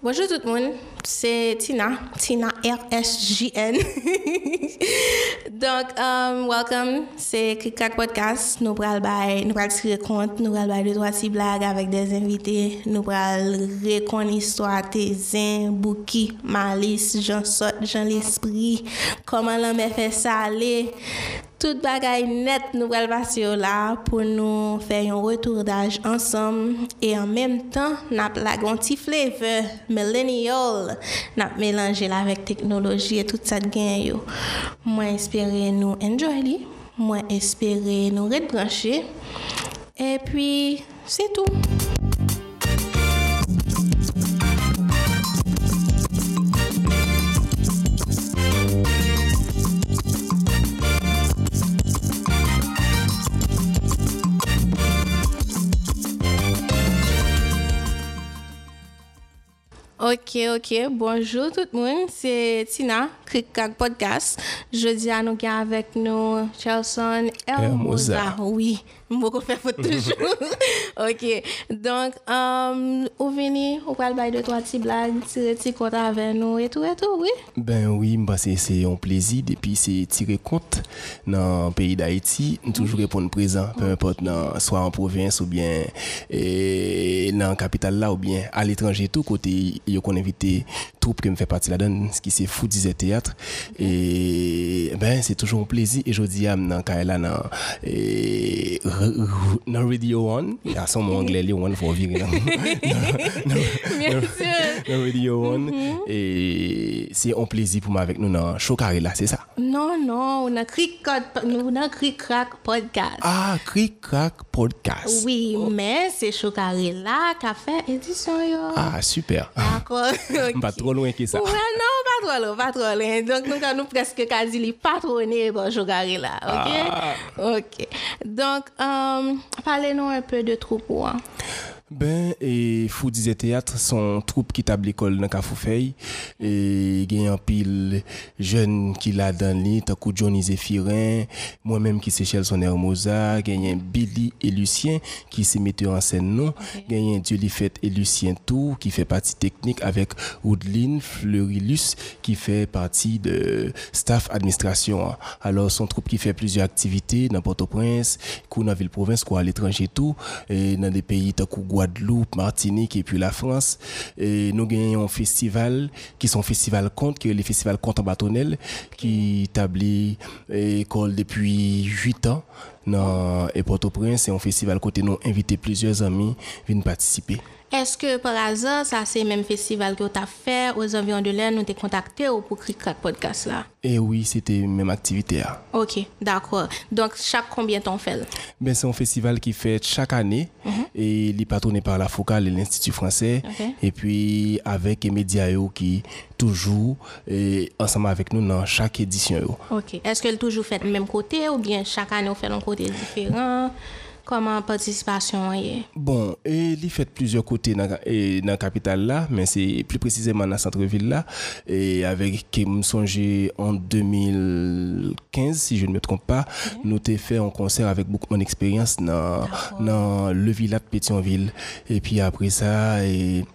Bonjour tout le monde, c'est Tina, Tina RSJN. Donc, um, welcome, c'est Kikak Podcast. Nous allons nous tirer compte, nous allons deux trois petites blagues avec des invités. Nous allons raconter l'histoire Tézin, Bouki, Malice, Jean Sot, Jean l'Esprit, comment l'homme fait ça aller. Tout bagay net nou pral pase yo la pou nou fè yon retour d'aj ansam e an menm tan nap lagon ti flavor millennial nap melange la vek teknoloji e tout sa gen yo. Mwen espere nou enjoy li, mwen espere nou redbranche e pi se tou. Ok, ok. Bonjour tout le monde. C'est Tina, Crickcrack Podcast. Je Jeudi, nous sommes avec nous Chelson Elmoza. Oui. Mbo ko fè fote toujou. ok, donk, um, ou vini, ou pral bay de to a ti blag, tire ti kont avè nou, etou etou, oui? Ben oui, mba se se yon plezi, depi se tire kont nan peyi d'Haïti, nou toujou repon prezant, pe mpote nan, swa an provins ou bien e, nan kapital la ou bien al etranje tou kote yo kon evite troupe qui me fait partie là-dedans ce qui c'est fou disait théâtre et ben c'est toujours un plaisir. Et je dis à dans Kaila dans Radio One. Il y a son mot anglais One faut virer dans Radio One. Et c'est un plaisir pour moi avec nous dans là c'est ça? Non non on a Cric a Crack podcast. Ah Cric Crack podcast. Oui mais c'est show carré là qu'a fait édition ah super. D'accord pas trop loin que ça. Ouais, non, pas trop loin, pas trop loin. Donc, nous avons presque quasi les patronnés pour jouer là. OK? Ah. OK. Donc, euh, parlez-nous un peu de troupeau. Hein. Ben, et Fou disait théâtre, son troupe qui table l'école dans Kafoufei, et il y a un pile jeune qui l'a dans l'île, t'as coup Johnny Zéphirin, moi-même qui c'est son Hermosa, il y a Billy et Lucien qui se mettent en scène non, il y a Dieu et Lucien Tout qui fait partie technique avec Woodline Fleurilus qui fait partie de staff administration. Alors, son troupe qui fait plusieurs activités dans Port-au-Prince, dans ville-province, quoi, à l'étranger tout, et dans des pays, t'as Guadeloupe, Martinique et puis la France. Et nous gagnons un festival qui sont festival compte, qui est le festival compte en bâtonnel, qui établit école depuis 8 ans dans Port-au-Prince. C'est un festival côté nous invité plusieurs amis viennent participer. Est-ce que par hasard, ça c'est le même festival que tu as fait aux environs de l'air, nous t'es contacté pour créer podcast là? Eh oui, c'était la même activité. Là. Ok, d'accord. Donc, chaque combien t'en fait ben, C'est un festival qui fait chaque année mm -hmm. et il est patronné par la Focale et l'Institut français. Okay. Et puis avec les médias qui toujours et ensemble avec nous dans chaque édition. Yo. Ok. Est-ce que toujours fait le même côté ou bien chaque année on fait un côté différent? Comment participation est? Bon, et il fait plusieurs côtés dans la capitale là, mais c'est plus précisément dans le centre-ville là, et avec qui me songé en 2015, si je ne me trompe pas, nous avons fait un concert avec beaucoup d'expérience dans, dans le village de Pétionville. Et puis après ça, et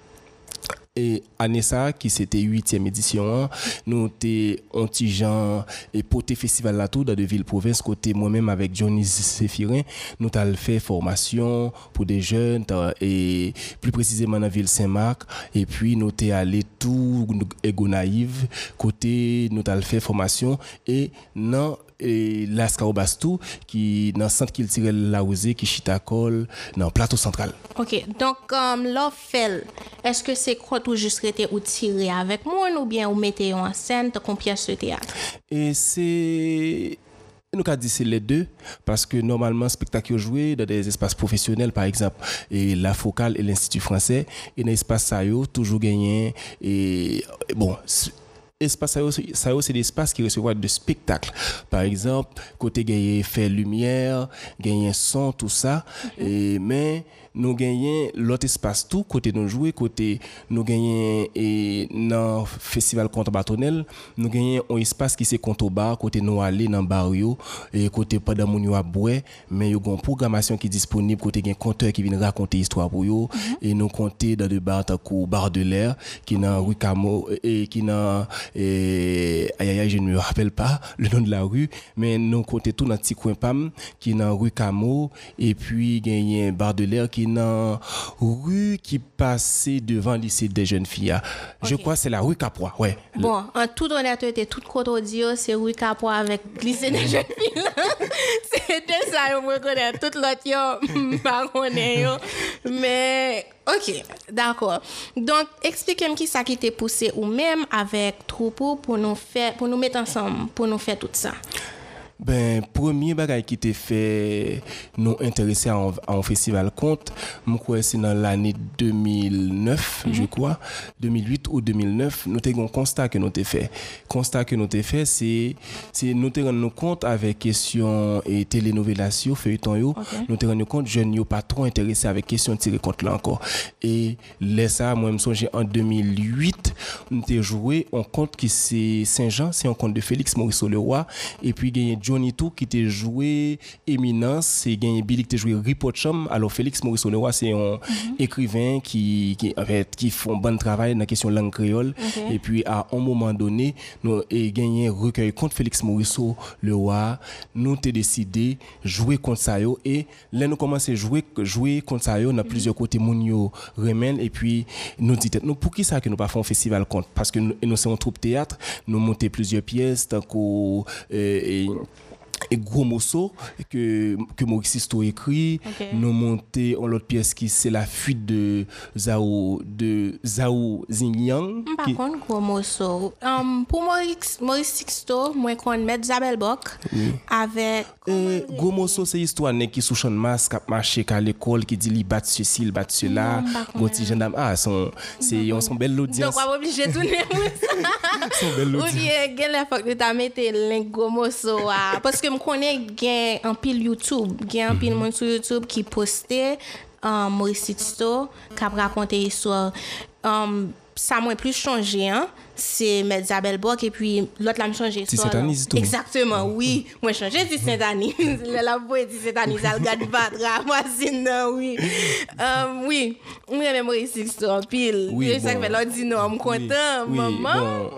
et Anessa qui c'était huitième édition nous t'es anti-Jean et poté festival là tout dans de ville province côté moi-même avec Johnny Séphirin nous t'as fait formation pour des jeunes et plus précisément dans la ville Saint-Marc. Et puis nous t'es allé tout ego naïve côté nous t'as fait formation et non et Lascaobastou qui dans le centre qui tire la rosée qui chitacol dans le plateau central. OK. Donc um, l'offel est-ce que c'est quoi tout juste été ou tirer avec moi ou bien ou mettez en scène comme pièce de théâtre? Et c'est nous avons dit c'est les deux parce que normalement spectacle joué dans des espaces professionnels par exemple et la focale et l'institut français et dans l'espace ça toujours gagné et bon espace ça c'est des espaces qui recevront de spectacles par exemple côté gagner fait lumière gagner son tout ça. Et mais nous gagnons l'autre espace tout côté nous jouer côté nous gagnons et dans festival contre bâtonnel nous gagnons un espace qui c'est contre bar côté nous aller dans barrio et côté pas dans mon à boire mais il y a une programmation qui est disponible côté un conteur qui vient raconter histoire pour yo mm-hmm. et nous compter dans des bars comme bar de l'air qui dans rue Camo et qui dans aïe je ne me rappelle pas le nom de la rue mais nous compter tout dans petit coin pam qui dans rue Camo et puis gagner bar de l'air qui dans rue qui passait devant le lycée des jeunes filles. Je crois c'est la rue Capois, ouais. Bon, en toute honnêteté, toute côte audio, c'est rue Capois avec lycée des jeunes filles. C'était ça, je me reconnais. Toute l'autre, je Mais, ok, d'accord. Donc, expliquez-moi qui ça qui t'a poussé ou même avec Troupeau pour nous faire, pour nous mettre ensemble, pour nous faire tout ça. Ben, premier bagay qui t'a fait nous intéresser à un festival compte, c'est dans l'année 2009, je mhm. crois, 2008 ou 2009, nous avons un constat que nous avons fait. Constat que nous avons fait, c'est, nous avons rendu compte avec question et télénovelasio, feuilleton yo, nous avons rendu compte, je n'ai pas trop intéressé avec question tirée compte là encore. Et là, ça, moi, je me en 2008, nous avons joué un compte qui c'est Saint-Jean, c'est un compte de Félix Maurice Leroy, et puis il Johnny Tou qui était joué Éminence, c'est gagné Billy qui était joué Ripochum. Alors Félix Maurice Olewa, c'est un mhm. écrivain qui, qui, en fait, qui font bon travail dans la question langue créole. Et puis à un moment donné, nous avons gagné recueil contre Félix Maurice Leroy. Nous avons décidé de jouer contre ça. Et là, nous commençons à jouer, jouer contre ça. On a plusieurs côtés, Mounio, Remel. Et puis, nous disons, nous, pour qui ça que nous pas fait un festival contre? Parce que nous, nous sommes un troupe théâtre, nous montons plusieurs pièces, tant. Euh, gros morceau que, que Maurice Sisto écrit. Nous montons en l'autre pièce qui c'est la fuite de Zhao, de Zhao Xingyang. Par qui... contre, gros morceau. Um, pour Maurice, Maurice Sisto, moi, je connais Isabelle Bock avec. Euh, gros morceau, c'est l'histoire qui sous champ masque, qui marché à l'école, qui dit il bat ceci, il bat cela. Gros petit gendarme. Ah, son, c'est, on sont belle audience. Donc, on va obligé de tourner. Son belle audience. Ou bien, il faut que tu mettes le gros morceau. Parce que m konen gen anpil YouTube, gen anpil mhm. moun sou YouTube ki poste um, Maurice Tito kap rakonte yiswa. Um, ça m'a plus changé, hein. C'est Isabelle Bock et puis l'autre l'a changé. C'est Saint-Anis, tout. Exactement, oui. Moi, j'ai changé, c'est Saint-Anis. La voix dit Saint-Anis, elle regarde pas, moi, oui. Um, oui, oui, Maurice Tito, en pile. Oui, c'est ça que l'autre dit non, je suis content, maman.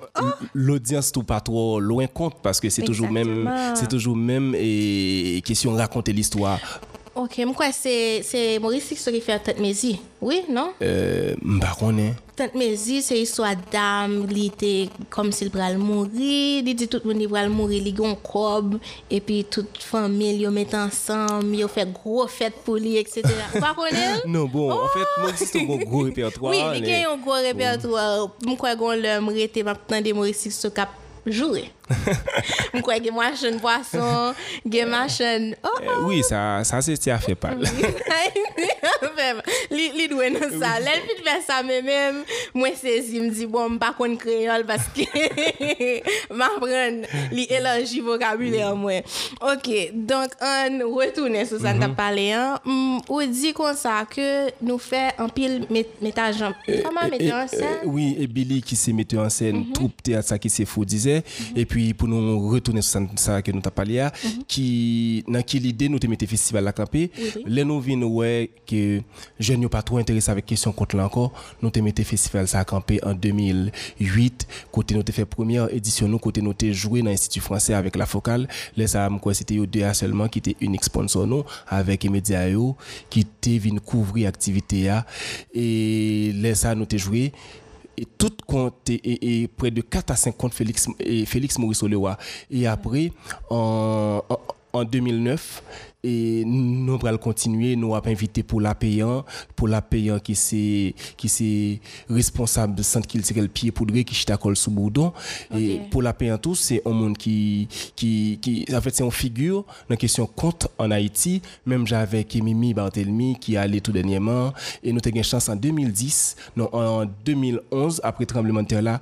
L'audience tout pas trop loin compte parce que c'est toujours même, c'est toujours même et question raconter l'histoire. Ok, mwen kwa se Maurice Sixto ki fè Tante Mezi, oui, non? Euh, mba konen. Tante Mezi se yiswa dam, li te kom si l pral mouri, li di tout moun li pral mouri, li gon kob, epi tout famil yo met ansam, yo fè gro fèt pou li, etc. Mba konen? non, bon, oh! en fèt, fait, Maurice Sixto gon gro repertoir. oui, li gen yon gro repertoir. Mwen kwa gon lèm rete map tan de Maurice Sixto kap joure. Je crois que moi, je poisson, que machin. Oh, oh. Oui, ça, ça c'est à fait pas. Li doué dans ça. L'elle fit faire ça, mais même, moi, saisi, me dit, bon, pas qu'on créole parce que m'apprendre, li élargi vocabulaire, moi. Ok, donc, on retourne sur ça, on a parlé, hein. On dit comme ça que nous fait un pile métage Comment mettre en scène? Oui, et Billy qui s'est metteur en scène, troupe théâtre, ça qui s'est fou disait. Et puis, puis pour nous retourner sur ça que nous avons parlé, mhm. qui, dans quelle idée nous mis festival à camper, les nous venons ouais que je n'ai pas trop intéressé avec question contre encore, nous avons mis festival à camper en 2008, côté nous avons fait première édition, nous côté nous avons joué dans l'Institut français avec la focale, les ça c'était deux seulement qui était unique sponsor nous avec les médias qui étaient venus couvrir l'activité et les ça nous avons joué et tout compte et, près de 4 à 5 comptes Félix, Félix Maurice Olewa. Et après, en, en, en 2009, et nous allons continuer nous avons invité pour la payant pour la payant qui c'est qui c'est responsable de centre culturel pied poudré qui chita col sous boudon et pour la payant tout c'est un monde qui qui qui en fait c'est une figure dans la question compte en Haïti même j'avais Mimi Barthelmy qui allé tout dernièrement et nous avons une chance en 2010 non en 2011 après tremblement de terre là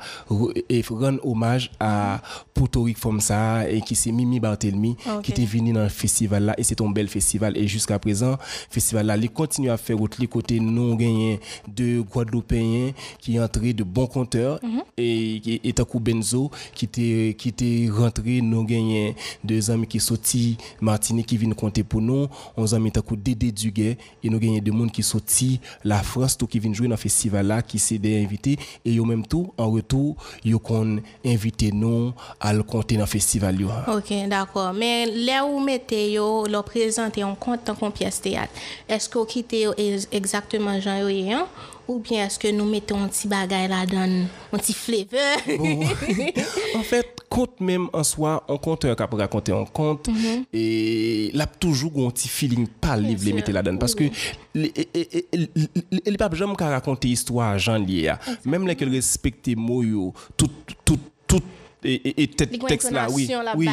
et rendre hommage à Puerto Rico comme ça et qui c'est Mimi Barthelmy qui était venu dans le festival là et c'est un bel festival. Et jusqu'à présent festival là il continue à faire autre côté non gagné de Guadeloupéens qui est entré de bons compteurs et et coup Benzo qui était qui était rentré nous gagné deux amis qui sorti Martinique qui viennent compter pour nous. On amis coup Dédé Duguay et nous gagné des monde qui sorti la France tout qui viennent jouer dans festival là qui s'est des invités et au même tout en retour ils ont invité nous à le compter dans festival OK d'accord. Mais là où mettez yo le prezante yon kontan kon piyes teyat. Eske ou kite yo exactement jan yo yon, ou bien eske nou mette yon ti bagay la dan, yon ti fleve. Bon. en fèt, kont mèm an swa, an konteur kap rakonte an kont, mm -hmm. e lap toujou goun ti feeling pal liv le mette la dan. Paske, li pap jom ka rakonte histwa jan liye a. Mèm lè ke l respekte mou yo, tout, tout, tout, et, et texte là oui oui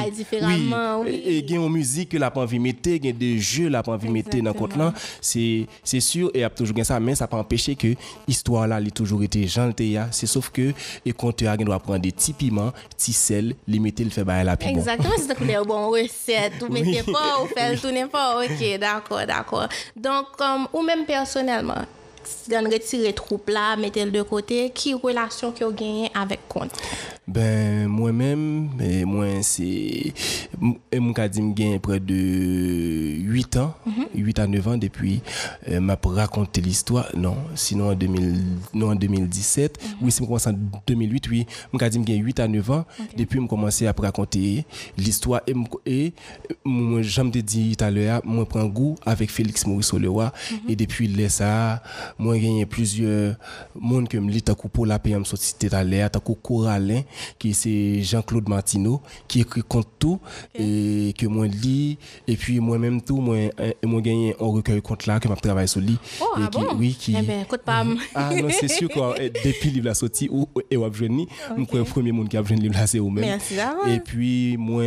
oui. et il y a une musique que la pas envie mettre a des jeux la pas envie mettre dans compte là. C'est c'est sûr et a toujours ça mais ça pas empêcher que histoire là il toujours été gentil c'est sauf que et quand a doit prendre des petits piments petits sel les mettre le fait bailler la piment exactement c'est ça bon recette ou mettez pas ou faire tout n'importe OK d'accord d'accord. Donc comme ou même personnellement dan retire troupe la, metel de kote, ki relasyon ki yo genye avèk kont? Ben, mwen men, mwen se, mwen ka di m genye pre de 8 an, 8 an 9 an, depi m ap rakonte l'histoire, non, sinon en 2017, oui, si m komanse en 2008, oui, mwen ka di m genye 8 an 9 an, depi m komanse ap rakonte l'histoire, et mwen jam te di talè a, mwen pren gou avèk Félix Maurice Olewa, et depi lè sa, moi gagné plusieurs monde que me lit pour la PM sorti à l'air takou Coralin qui c'est Jean-Claude Martineau qui écrit contre tout et que moi lis et puis moi même tout moi moi gagné un recueil contre là que m'a travaillé sur lui oh, et ah qui bon? oui qui eh ben, écoute pas ah non c'est sûr quoi depuis livre la sorti ou et ou jeune okay. moi premier monde qui a jeune livre là c'est ou même et puis moi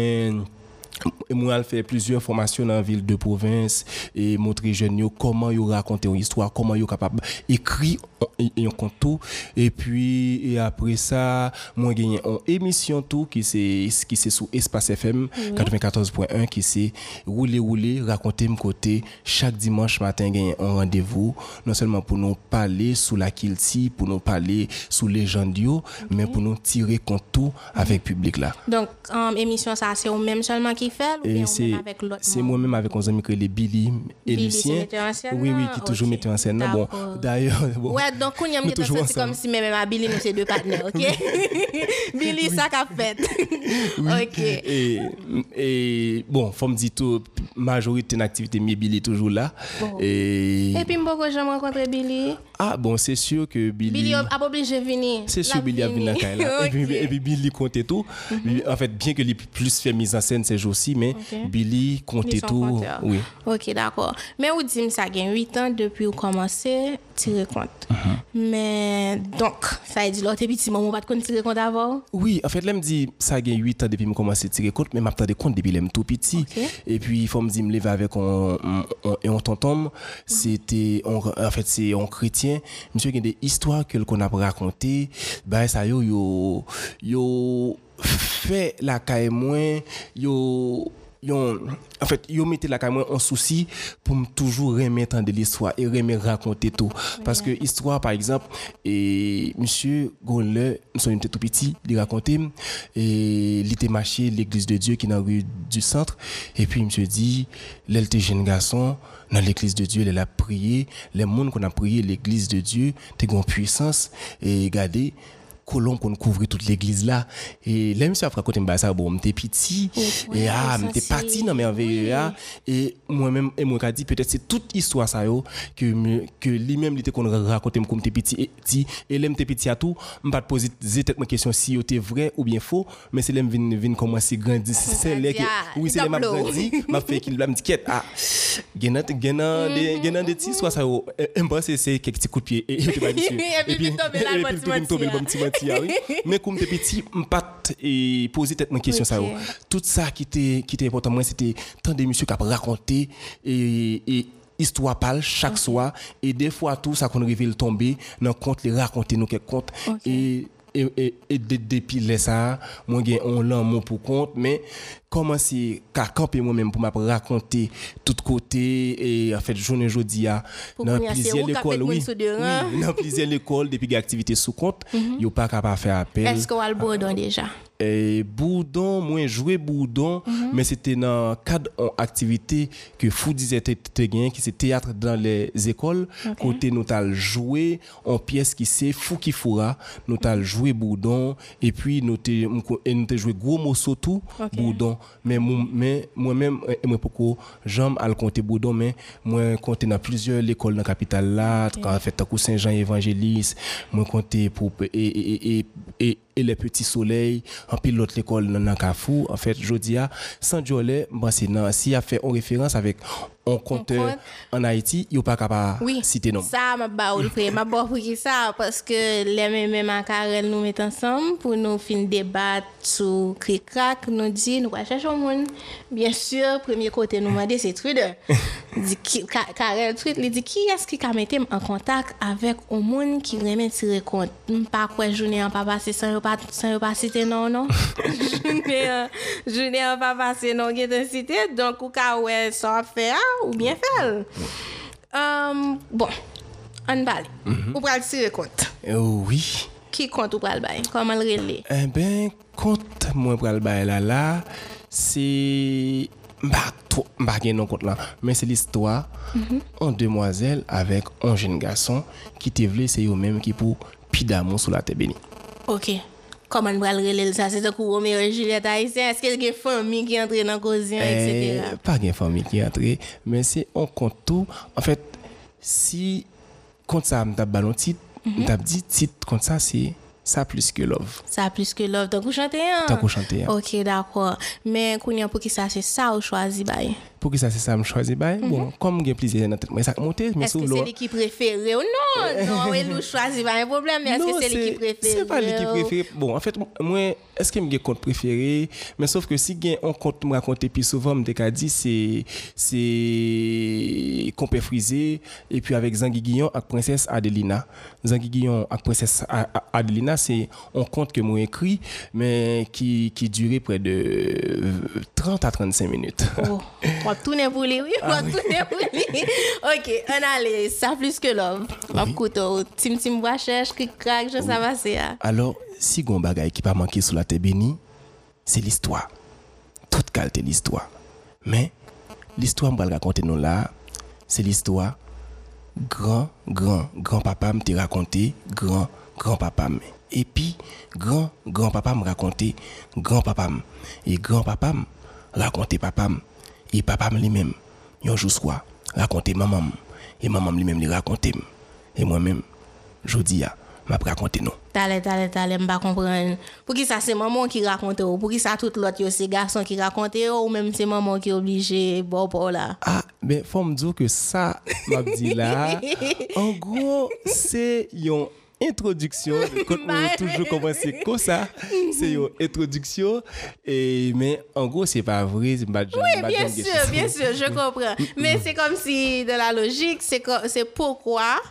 moi j'ai fait plusieurs formations dans la ville de province et montrer jeunes comment ils raconter une histoire comment ils capable écrire un conte et puis et après ça moi gagné une émission tout qui c'est qui c'est sur Espace FM 94.1 qui c'est rouler rouler raconter mon côté. Chaque dimanche matin gagné un rendez-vous non seulement pour nous parler sous la kilti pour nous parler sous les gens mais pour nous tirer compte tout avec public là. Donc um, émission ça c'est au même seulement qui ou c'est avec l'autre c'est moi-même avec un ami que les Billy et Lucien. oui oui qui toujours mettent en scène bon d'ailleurs bon ouais donc on y a c'est comme si même à Billy nous c'est deux partenaires OK? Billy ça qu'a fait. OK. Et et bon faut me dire tout majorité d'activité mais Billy toujours là. Et et puis beaucoup jamais rencontré Billy? Ah bon c'est sûr que Billy Billy a obligé venir. C'est sûr Billy a venu là. Et puis et puis Billy comptait tout. Mhm. en fait bien que les plus fait mise en scène ces mais Billy comptait tout. Oui. OK d'accord. Mais vous dites ça gagne 8 ans depuis vous commencé tirer compte. Mhm. mais donc ça dire l'autre petit moment pas de tirer compte avant oui en fait là me dit ça gagne 8 ans depuis me commencer tirer compte mais m'a de compte depuis l'aime tout petit. Et puis il faut me dire me lever avec un et on tonton. C'était en fait c'est un chrétien. Monsieur qui a des histoires que qu'on a raconté bah ça yo yo yo fait la caille moins yo en fait, yo mettez la caméra en souci pour toujours remettre de l'histoire et remettre raconter tout. Parce que histoire, par exemple, et monsieur Gonle, nous sommes tout petit, il racontait, et il était marché l'église de Dieu qui est dans la rue du centre. Et puis, monsieur dit, l'elle jeune garçon, dans l'église de Dieu, elle a prié, les monde qu'on a prié l'église de Dieu, t'es grande puissance, et regardez, colon qu'on couvre toute l'église là. Et là monsieur a raconté me ça bon m'étais petit. Et ah m'étais parti dans merveille là et moi même et moi dit peut-être c'est toute histoire ça yo que que lui même il était qu'on raconté comme t'es petit et dit et là m'étais petit à tout. M'pas poser tête ma question si c'était vrai ou bien faux mais c'est là vinn vinn commencer grandir c'est là que oui c'est là m'a grandi m'a fait qu'il me dit ah gena gena des gena des histoires ça yo c'est quelques petits coups de pied et et puis tomber là mais comme t'es petit pas et poser tête question ça tout ça qui était qui était important moi c'était tant de monsieur qui a raconté et, et histoire parle chaque soir et des fois tout ça qu'on révèle tomber dans compte les raconter nous quelques comptes et et, et, et de- depuis les ça, moi j'ai un l'amour pour compte, mais comment c'est qu'à camper moi-même pour me raconter tout côté et en fait journée jeudi à dans plusieurs écoles oui, dans plusieurs écoles depuis qu'il y a activité sous compte, yo pas capable faire appel. Est-ce qu'on a le bourdon déjà? Et Bourdon, moi joué Bourdon, mais c'était dans le cadre d'une activité que Fou disait qui c'est théâtre dans les écoles. Côté nous t'al joué en pièce qui c'est Fou qui foura, nous t'al joué Bourdon et puis nous t'ai joué gros morceau tout Ok. Bourdon. Mais moi mais moi-même et moi pourquoi j'aime à compter Bourdon mais moi compter dans plusieurs écoles dans la capitale là, en fait tant que Saint-Jean évangéliste, moi compter pour et et et, et et les petits soleils en pile l'autre école dans Kafou en fait jodia sans Jolet bon c'est non si a fait en référence avec un compteur compte. en Haïti il pas capable Oui. citer non Ça, m'a ba ou le frère. M'a ba pour qui ça? Parce que les mêmes macarel nous mettent ensemble pour nous fin débattre sur cric-crac. Nous dit, nous allons chercher un monde. Bien sûr, premier côté, nous m'a dit, c'est Trude. Karel tweet li di ki eski ka metem an kontak avek o moun ki remen tire kont m pa kwe jounen an pa pase san yo pa, pa site nan non jounen an pa pase nan gen ten site donk ou ka we sa so fe a ah, ou bien fel um, bon an bali. Mm -hmm. ou pral tire kont oh, oui. ki kont ou pral bay? Koman l rele? Eh ben kont mwen pral bay la la se si... m'a rien non compte là mais c'est l'histoire en mm -hmm. demoiselle avec un jeune garçon qui te voulait c'est eux même qui pour pidamon sous la terre bénie. OK. Comment va le ça? C'est un coup Roméo et Juliette haïtien. Est-ce qu'il y a une famille qui entre dans cousin eh, etc. pas une famille qui entre mais c'est un conto en fait si compte ça m'a ballon titre m'a dit titre comme ça c'est Sa plus ke love. Sa plus ke love. Tan kou chante yon? Tan kou chante yon. Ok, d'akwa. Men koun yon pou ki sa se sa ou chwazi baye? Pour que ça, c'est ça, me choisis. Bah, Bon, comme j'ai plaisir dans tête, moi, ça monte, mais Est-ce que c'est l'équipe préférée ou non? Non, oui, nous choisi pas un problème, mais est-ce que c'est l'équipe préférée? C'est pas l'équipe préférée. Bon, en fait, moi, est-ce que j'ai compte préféré? Mais sauf que si j'ai un compte me raconter plus souvent, me dit, c'est, c'est Compé Frisé, et puis avec Zangui Guillon avec Princesse Adelina. Zangui Guillon avec Princesse Adelina, c'est un conte que moi écrit, mais qui, qui durait près de euh, 30 à 35 minutes. Oh, on va tourner pour lui, oui, on va tourner pour lui. ok, on allait, ça plus que l'homme. On écoute, Tim Tim Bois cherche, cric-crac, je sais pas, c'est ça. Alors, si gon bagay qui pas manqué sous la terre bénie, c'est l'histoire. Toute qualité l'histoire. Mais l'histoire me raconter nous là, c'est l'histoire grand grand grand papa me te raconté grand grand papa me. Et puis grand grand papa me raconté grand papa me. Et grand papa me raconté papa me. Et papa me lui-même un jour soir raconté maman et maman me lui-même lui raconté me. et moi-même jodi a m'a raconté nous. T'allais, t'allais, t'allais, m'pas comprendre. Pour qui ça, c'est maman qui raconte, ou pour qui ça, tout l'autre, c'est garçon qui raconte, ou même c'est maman qui est obligé, bon, bon, là. Ah, ben, faut me dire que ça, m'a dit là, en gros, c'est une introduction. On toujours commencer comme ça, c'est une introduction. Et, mais en gros, c'est pas vrai. c'est pas- Oui, pas bien sûr, bien sûr, je comprends. Mais c'est comme si, de la logique, c'est c'est pourquoi,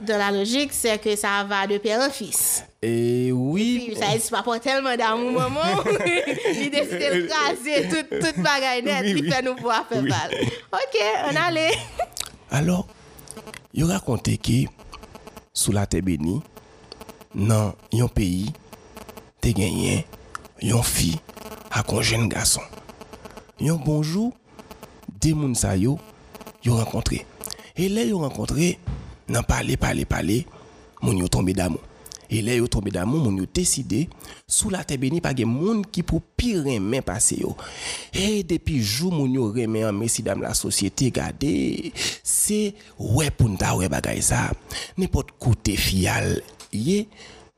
de la logique, c'est que ça va de père en fils. Et oui. Puis ça existe pas tellement d'amour, maman. il décide de craser toute, toute bagaille net, Oui, fait nous voir faire Oui. mal. Ok, on allait. Alors, il raconté que sou la te beni nan yon peyi te genyen yon fi akon jen gason. Yon bonjou, de moun sa yo, yo renkontre. E le yo renkontre, nan pale, pale, pale, moun yo tombe damon. E le yo tombe damon, moun yo deside, sou la te beni pa gen moun ki pou pi remen pase yo. E depi jou moun yo remen an mesi dam la sosyete gade, se we punta we bagay sa. Ne pot kote fiyal ye,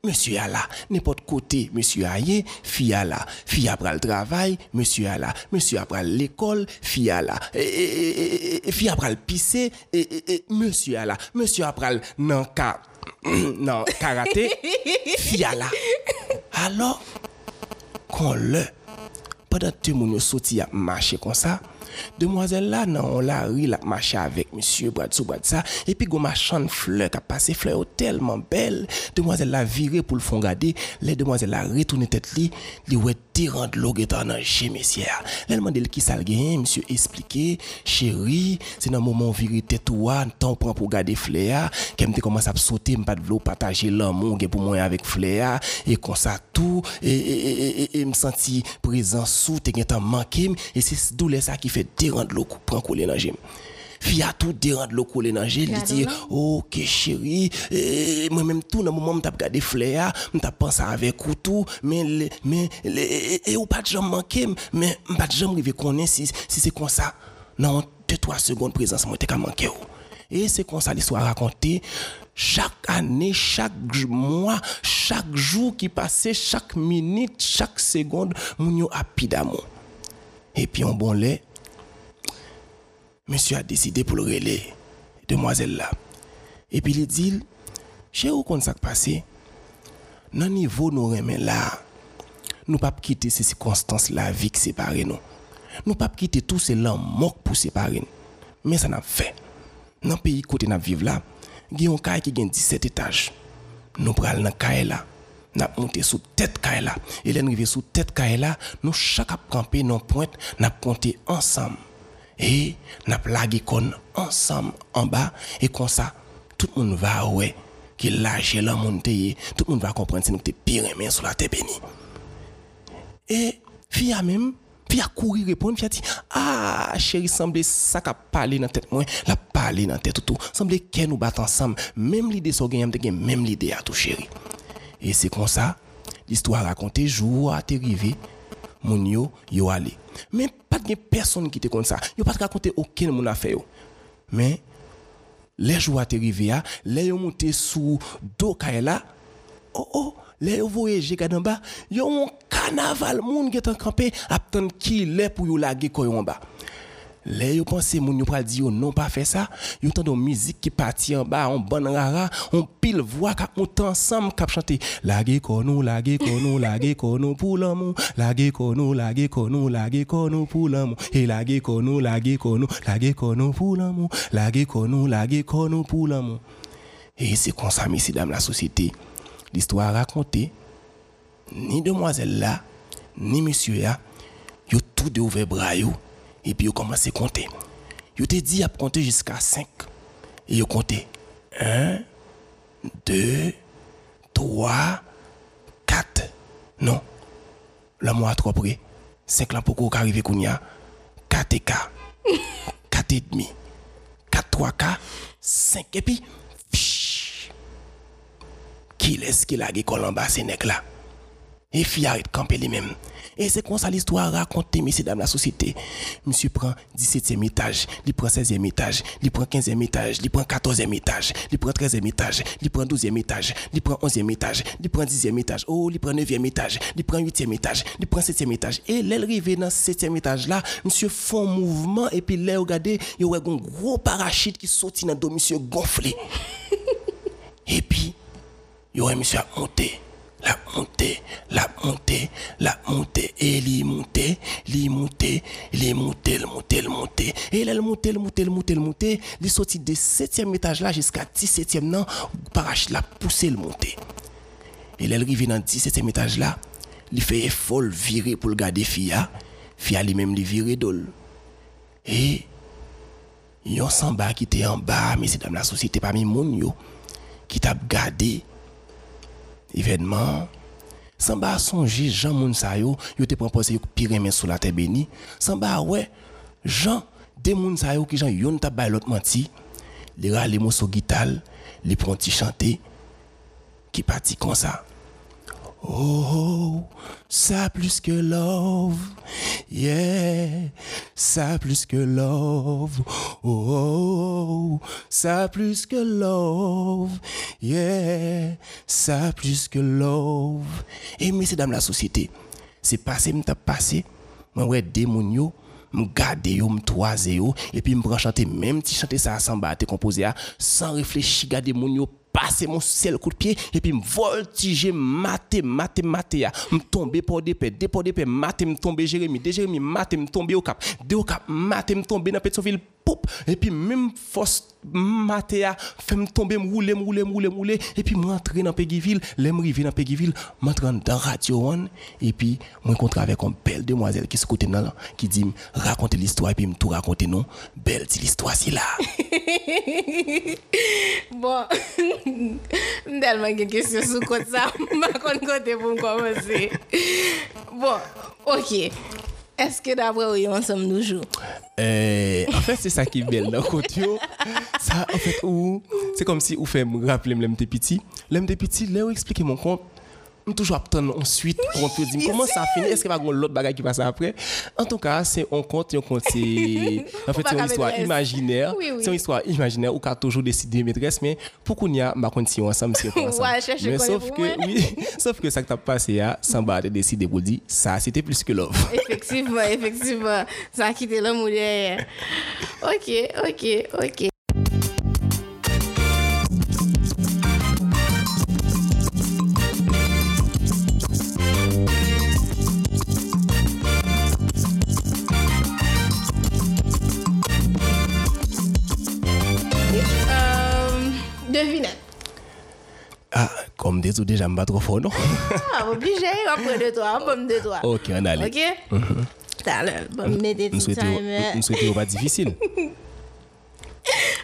Monsie a la, nepot kote, monsie a ye, fi a la. Fi a pral travay, monsie a la. Monsie a pral l'ekol, fi a la. E, e, e, fi a pral pise, monsie a la. Monsie a pral nan ka nan karate, fiyala. Alo, kon le, padan te moun yo soti ap mache kon sa, Demwazel la nan on la ri la mache avèk Monsie brad sou brad sa Epi go machan fleur ka pase fleur yo telman bel Demwazel la vire pou l fon gade Le demwazel la retoune tet li Li wè tirant lo getan nan che mesyer Lèl mandel ki sal gen Monsie esplike Chéri Se nan mouman vire tet wè Tan pran pou gade fleur Kem te komanse ap sote mpad vlo pataje lan moun Gen pou mwen avèk fleur E konsa tou E, e, e, e msanti prezan sou Te gen tan manke m E se dou lè sa ki fè fait de l'eau prend coller dans gym fille a tout de l'eau coller dans gym il dit OK chérie moi même tout dans moment m't'a regardé fleur m't'a pensé avec ou tout mais mais et ou pas de jambe manqué mais pas de jambe river connaître si si c'est comme ça non 2 3 secondes présence moi t'es manqué et c'est comme ça l'histoire racontée. Chaque année, chaque mois, chaque jour qui passait, chaque minute, chaque seconde, mon yo a d'amour. Et puis en bon lait, Monsie a deside pou l rele demwazel la. Epi li dil, chè ou kon sak pase, nan nivou nou remen la, nou pap kite se si konstans la vi ki separe nou. Nou pap kite tou se lan mok pou separe nou. Men sa nan fe. Nan peyi kote nan vive la, gen yon kaye ki gen 17 etaj. Nou pral nan kaye la. Nap monte sou tet kaye la. E len rive sou tet kaye la, nou chak ap kampe nan pointe, nap ponte ansam. Et nous plagué con ensemble en bas. Et comme ça, tout le monde va ouais, qui lâche la montée. Tout le monde va comprendre si nous sommes pire mais sur la terre bénie. Et, fille même, puis a couru répondre, puis a dit "Ah, chérie, semble ça qu'a parlé dans tête moi, la parler dans tête tout. Semble qu'elle nous bat ensemble, même l'idée so gagne même l'idée à tout chérie." Et c'est comme ça l'histoire racontée jour à arrivé mon yo yo. Mais pas de personne qui était comme ça. Yo pas raconter aucun mon affaire. Mais les jours à arrivé les yo monté sous dos là. Oh oh les voyager en bas, yo un carnaval moun qui est qui l'est pour yo en bas. Les yo pense moun yo pral di yo non pas faire ça, yo de musique qui parti en bas, on bonne rara, on pile voix qui monte ensemble qui chanter laguer konou laguer konou laguer konou pour l'amour, laguer konou laguer konou laguer konou pour l'amour, et laguer konou laguer konou laguer konou pour l'amour, laguer konou laguer konou pour l'amour. Et c'est comme ça, dans la société l'histoire racontée, ni demoiselle là, ni monsieur là, yo tout de ouvert bras et puis yo commencé à compter. Yo te dit à compter jusqu'à 5 et yo compté 1 2 3 4 non. La moi trois près. 5 là pour arriver kounya 4 et 4 4 et demi 4 3 4 5 et puis qui laisse qu'il a l'école en bas, c'est là. Et fille arrête camper lui-même. Et c'est comme ça l'histoire racontée, messieurs, dans la société. Monsieur prend 17e étage, il prend 16e étage, il prend 15e étage, il prend 14e étage, il prend 13e étage, il prend 12e étage, il prend 11e étage, il prend 10e étage, oh, il prend 9e étage, il prend 8e étage, il prend 7e étage. Et l'arrivée dans 7e étage là, monsieur font mouvement et puis là, regardez, il y a un gros parachute qui sortit dans le monsieur gonflé. et puis, Yo, monsieur a monté, la monté, la monté, la monté, et il monté, il monté, il monté, il monté, il et il monté, il monté, il monté, il monté, il sorti de 7e étage là jusqu'à 17e non, parachute la poussé le monté. Et il arrivé dans 17e étage là, il fait effort virer pour le garder fia, fia lui-même lui virer d'ol. Et yon samba qui était en bas, mais c'est dans la société parmi moun yo, qui t'a gardé événement. San ba sonje jan moun sa yo, yo te propose yo piremen sou la te beni. San ba we, jan, de moun sa yo ki jan yon tabay lot manti, li ra li mou sou gital, li pronti chante, ki pati kon sa. Oh, oh sa plus ke love, yeah, ça plus que love. Oh, ça plus que love, yeah, ça plus que love. Et messieurs, dames, la société, c'est passé, m't'a passé, moi, ouais, démonio, m'garder yo, m'toiser yo, et puis chanter, même si chanter ça à samba, te composé sans réfléchir, garder mon yo, passé mon seul coup de pied et puis me voltiger maté maté maté me tomber pour des paix des pour des paix maté me tomber Jérémy de Jérémy maté me au cap de au cap maté me tomber dans Pétionville et puis même force maté ya fait me tomber me rouler me rouler me et puis m'entrer dans Péguiville les m'arriver dans Péguiville m'entrer dans Radio One et puis moi rencontre avec une belle demoiselle qui se côté là qui dit raconter l'histoire et puis me tout raconter non belle dit l'histoire c'est là Bon, m delman gen kesyon sou kote sa, m kon kote pou m komanse. Bon, ok. Eske dapre ou yon ansam noujou? Euh, en fait, c'est ça qui est belle dans le côté. Ça, en fait, où, c'est comme si vous faites me rappeler l'aime des petits. L'aime des petits, là, où expliquer mon compte. Je toujours ensuite pour te dire comment ça finit. Est-ce qu'il va y avoir l'autre bagage qui passe après? En tout cas, c'est un conte, un conte, c'est, en fait, c'est une histoire imaginaire. Oui, oui. C'est une histoire imaginaire où qu'a toujours décidé maîtresse, mais pour qu'on y a, ma contre si on ensemble? Ouais, cherche mais sauf que, oui, sauf que ça que t'as passé, là, sans battre, décider pour ça, c'était plus que love. Efektivman, efektivman. Sa kite lom ou derye. Ok, ok, ok. Comme des ou déjà, je pas trop fort, non? Ah, obligé, on prend deux, trois, on prend deux, trois. Ok, on allait. Ok? Mm-hmm. Mm-hmm. Je souhaite que pas difficile.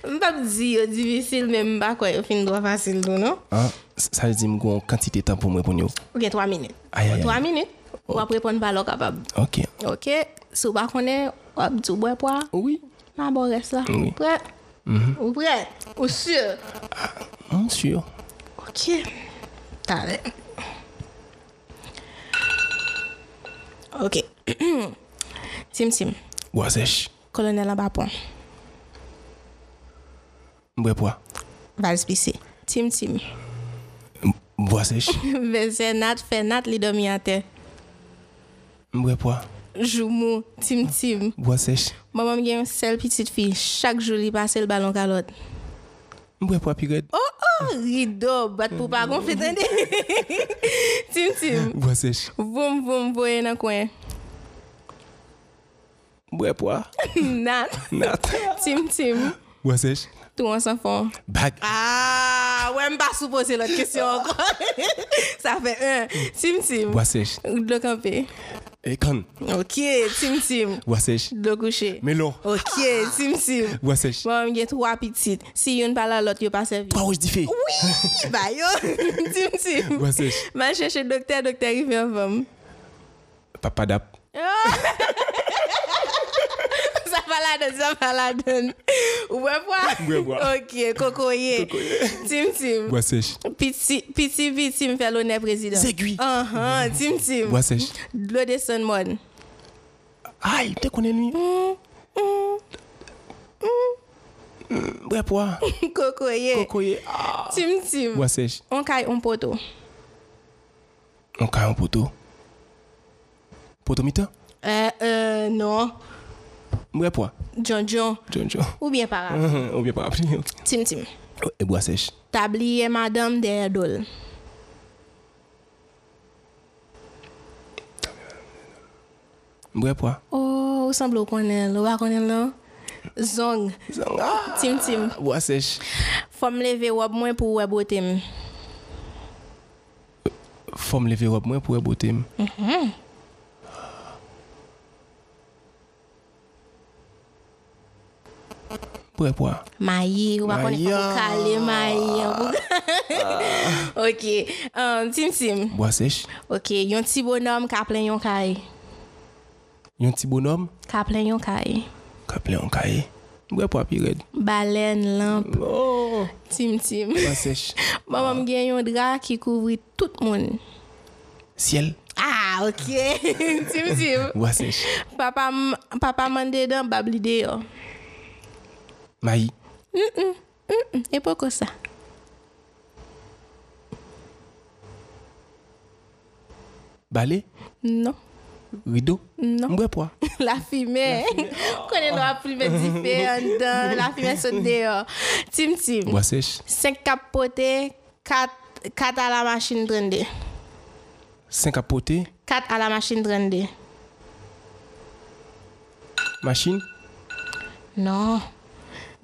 Je ne pas dire difficile, mais je ne pas quoi, au fin droit facile, non? Ah, ça veut dire que j'ai quantité de temps pour moi pour nous. Ok, trois minutes. Trois minutes? Ou après, on va capable. Ok. Ok, si vous ne connaissez pas, vous avez poids? Oui. Ma bon reste là. Oui. Prêt? Mm-hmm. Ou prêt? Ou sûr? Ou sûr. Ok. Tade. Ok. sim sim. Wazèch. Kolonel Abapon. Mbwepwa. Valspisi. Tim tim. Wazèch. Vezenat fenat li domiate. Mbwepwa. Joumou. Tim tim. Wazèch. Maman gen yon sel pitit fi. Chak joul li pase l balon kalot. Mwen pou api red. Oh oh, rido, bat pou pa gonfle tende. tim tim. Vwa sech. Voum voum voye nan kwen. Mwen pou a. Nat. Nat. Tim tim. Vwa sech. Tou an san fon. Bag. Ah, wè mba sou pose lot kesyon. Sa fe un. Tim tim. Vwa sech. Glok anpe. Eh, Ekan. Ok, tim tim. Wasech. Dokouche. Melo. Ok, tim tim. Wasech. Bon, mwen gen tro apitit. Si yon pala lot, yo pa servi. Kwa waj di fe? Oui, bayo. tim tim. Wasech. Mwen chèche dokter, dokter yon fèm fèm. Papadap. Oh! baladon, sa baladon. Ouwe pwa? Ouwe pwa. Ok, kokoye. Kokoye. Tim tim. Bois sèche. Piti, piti vitim fè l'onè prezident. Zegui. Anhan, tim tim. Bois sèche. Blode son moun. Ay, te konen lui. Mm, mm, mm. Ouwe pwa. Kokoye. Kokoye. Ah. Tim tim. Bois sèche. On kay on poto. On kay on poto? Poto mitan? Eh, eh, non. Mwen pwa? John John. John John. Ou bien parapli. Ou bien parapli. Tim Tim. E bwa sech. Tabliye madame de Edol. Mwen pwa? Oh, ou sembl ou konen. Ou ba konen lan? Zong. Zong. Ah! Tim Tim. Bwa sech. Fom leve wap mwen pou wap botem. Fom leve wap mwen pou wap botem? Mhm. Mm Prepwa. Maye, wakon e pou kale, maye. Ok, um, tim tim. Boa sech. Ok, yon ti bonom ka plen yon kaye. Yon ti bonom? Ka plen yon kaye. Ka plen yon kaye. Mwen pou pi red. Balen, lamp. Oh. Tim tim. Boa sech. Maman ah. gen yon dra ki kouvri tout moun. Siel. Ah, ok. tim tim. Boa sech. Papa, papa mande dan babli de yo. Mayi? Mm-mm, mm-mm, e poko sa. Bale? Non. Rido? Non. Mbre po a? La fime. Konen do aprive di fe an dan. La fime e son de yo. Tim tim. Boasech? 5 kapote, 4 a la machin drende. 5 kapote? 4 a la machin drende. Machin? Non.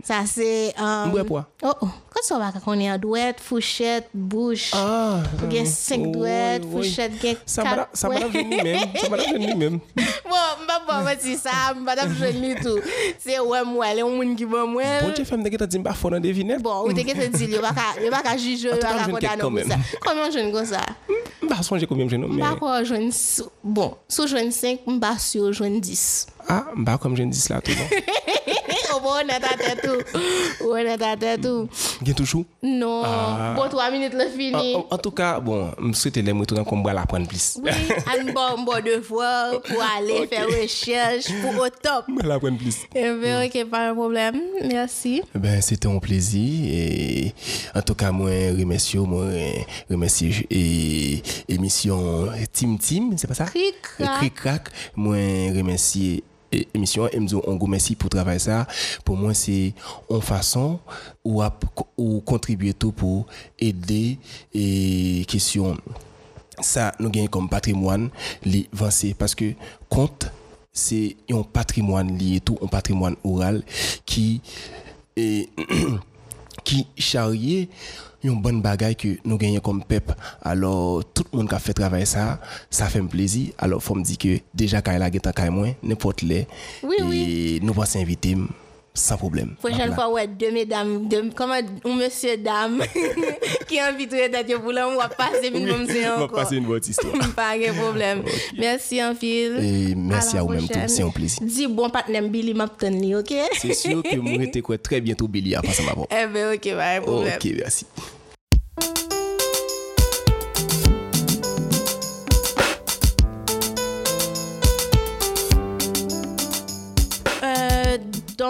Ça c'est um, Mbwe poa. Oh oh. Quand ça va qu'on est douette, fourchette, bouche. Ah. Ou gen 5 douettes, fourchette, gen Ça m'a ça m'a quatre- venu même. Ça m'a venu même. Bon, mba bon mati sa, mba dap jwen li tou. Se wè mwè, le moun ki bon fon nan devinette. Bon, ou te ke te dil, yo baka, yo baka juge, yo En tout cas, baka jwen kek kondano quand pou sa. même. Koman jwen kon sa? Mba sonje combien je nomme. Mba kwa jwen, s- bon, sou jwen 5, mba sou jwen 10. Ah, mba comme je dis là tout bon. Ou bon, net a tè tou. Ou net a tè tou. Gen toujours. Non, bon 3 minutes le En, fini. en- en tout cas, bon, je souhaite les retourner comme moi l'apprendre plus. Oui, an bon, bon deux fois pou ale fè recherche pou au top. Moi l'apprendre plus. Eh bien, ok, pas un problème. Merci. Ben, c'était un plaisir et en tout cas moi remercie moi remercie et émission Team Team, c'est pas ça? Cric, crac. Cric crac, moi remercie émission et me un gros merci pour travailler ça. Pour moi c'est en façon ou à ou contribuer tout pour aider et question ça nous gagnons comme patrimoine parce que compte c'est un patrimoine lié tout un patrimoine oral qui et qui charrier une bonne bagaille que nous gagnons comme peuple alors tout le monde qui a fait travailler ça ça fait un plaisir alors faut me dire que déjà quand il a gagné moins n'importe les Oui, et oui. nous va s'inviter sans problème Prochaine fois, ouais, deux mesdames, deux, comment, un monsieur, dame, qui invite d'être pour là, on va passer, puis nous, c'est on va passer une bonne histoire Pas de problème. Merci, en fil. et merci à vous même tout prochaine. c'est un plaisir Dis bon partenaire Billy Mapton, ok? c'est sûr que était quoi très bientôt Billy à passer ma voix Eh ben, ok, pas de problème. ok merci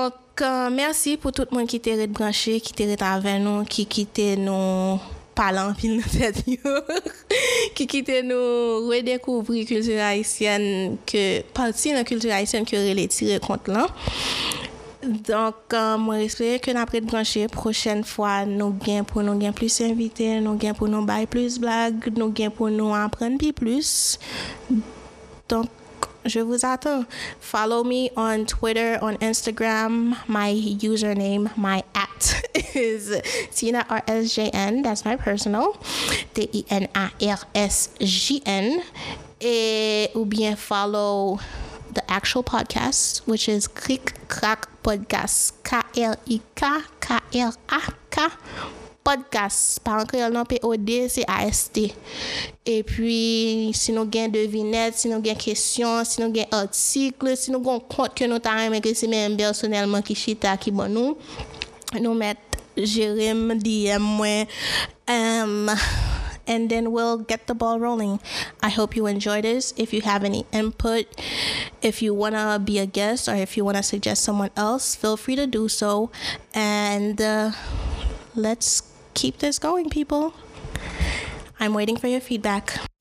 Donk, uh, mersi pou tout moun ki te ret branche, ki te ret aven nou, ki kite nou palan pil nan tet yo, ki kite nou redekouvri kultur haisyen, ke parti nan kultur haisyen ki rele tire kont lan. Donk, uh, mwen espere ke nan pret branche, prochen fwa nou gen pou nou gen plus invite, nou gen pou nou bay plus blag, nou gen pou nou apren pi plus. Donk, je vous attends. Follow me on Twitter, on Instagram. My username, my at is Tina RSJN. That's my personal. T-I-N-A-R-S-J-N. Et, ou bien follow the actual podcast, which is Click Crack Podcast. K-L-I-K-K-L-A-K podcast. Par en créole, non, P-O-D, c'est A-S-T. Et si nous avons devinettes, si nous avons questions, si nous avons articles, si nous avons compte que nous avons que c'est même personnellement qui chita qui bon nous, nous mettons Jérém, DM, moi, um, and then we'll get the ball rolling. I hope you enjoy this. If you have any input, if you want to be a guest, or if you want to suggest someone else, feel free to do so. And uh, let's keep this going, people. I'm waiting for your feedback.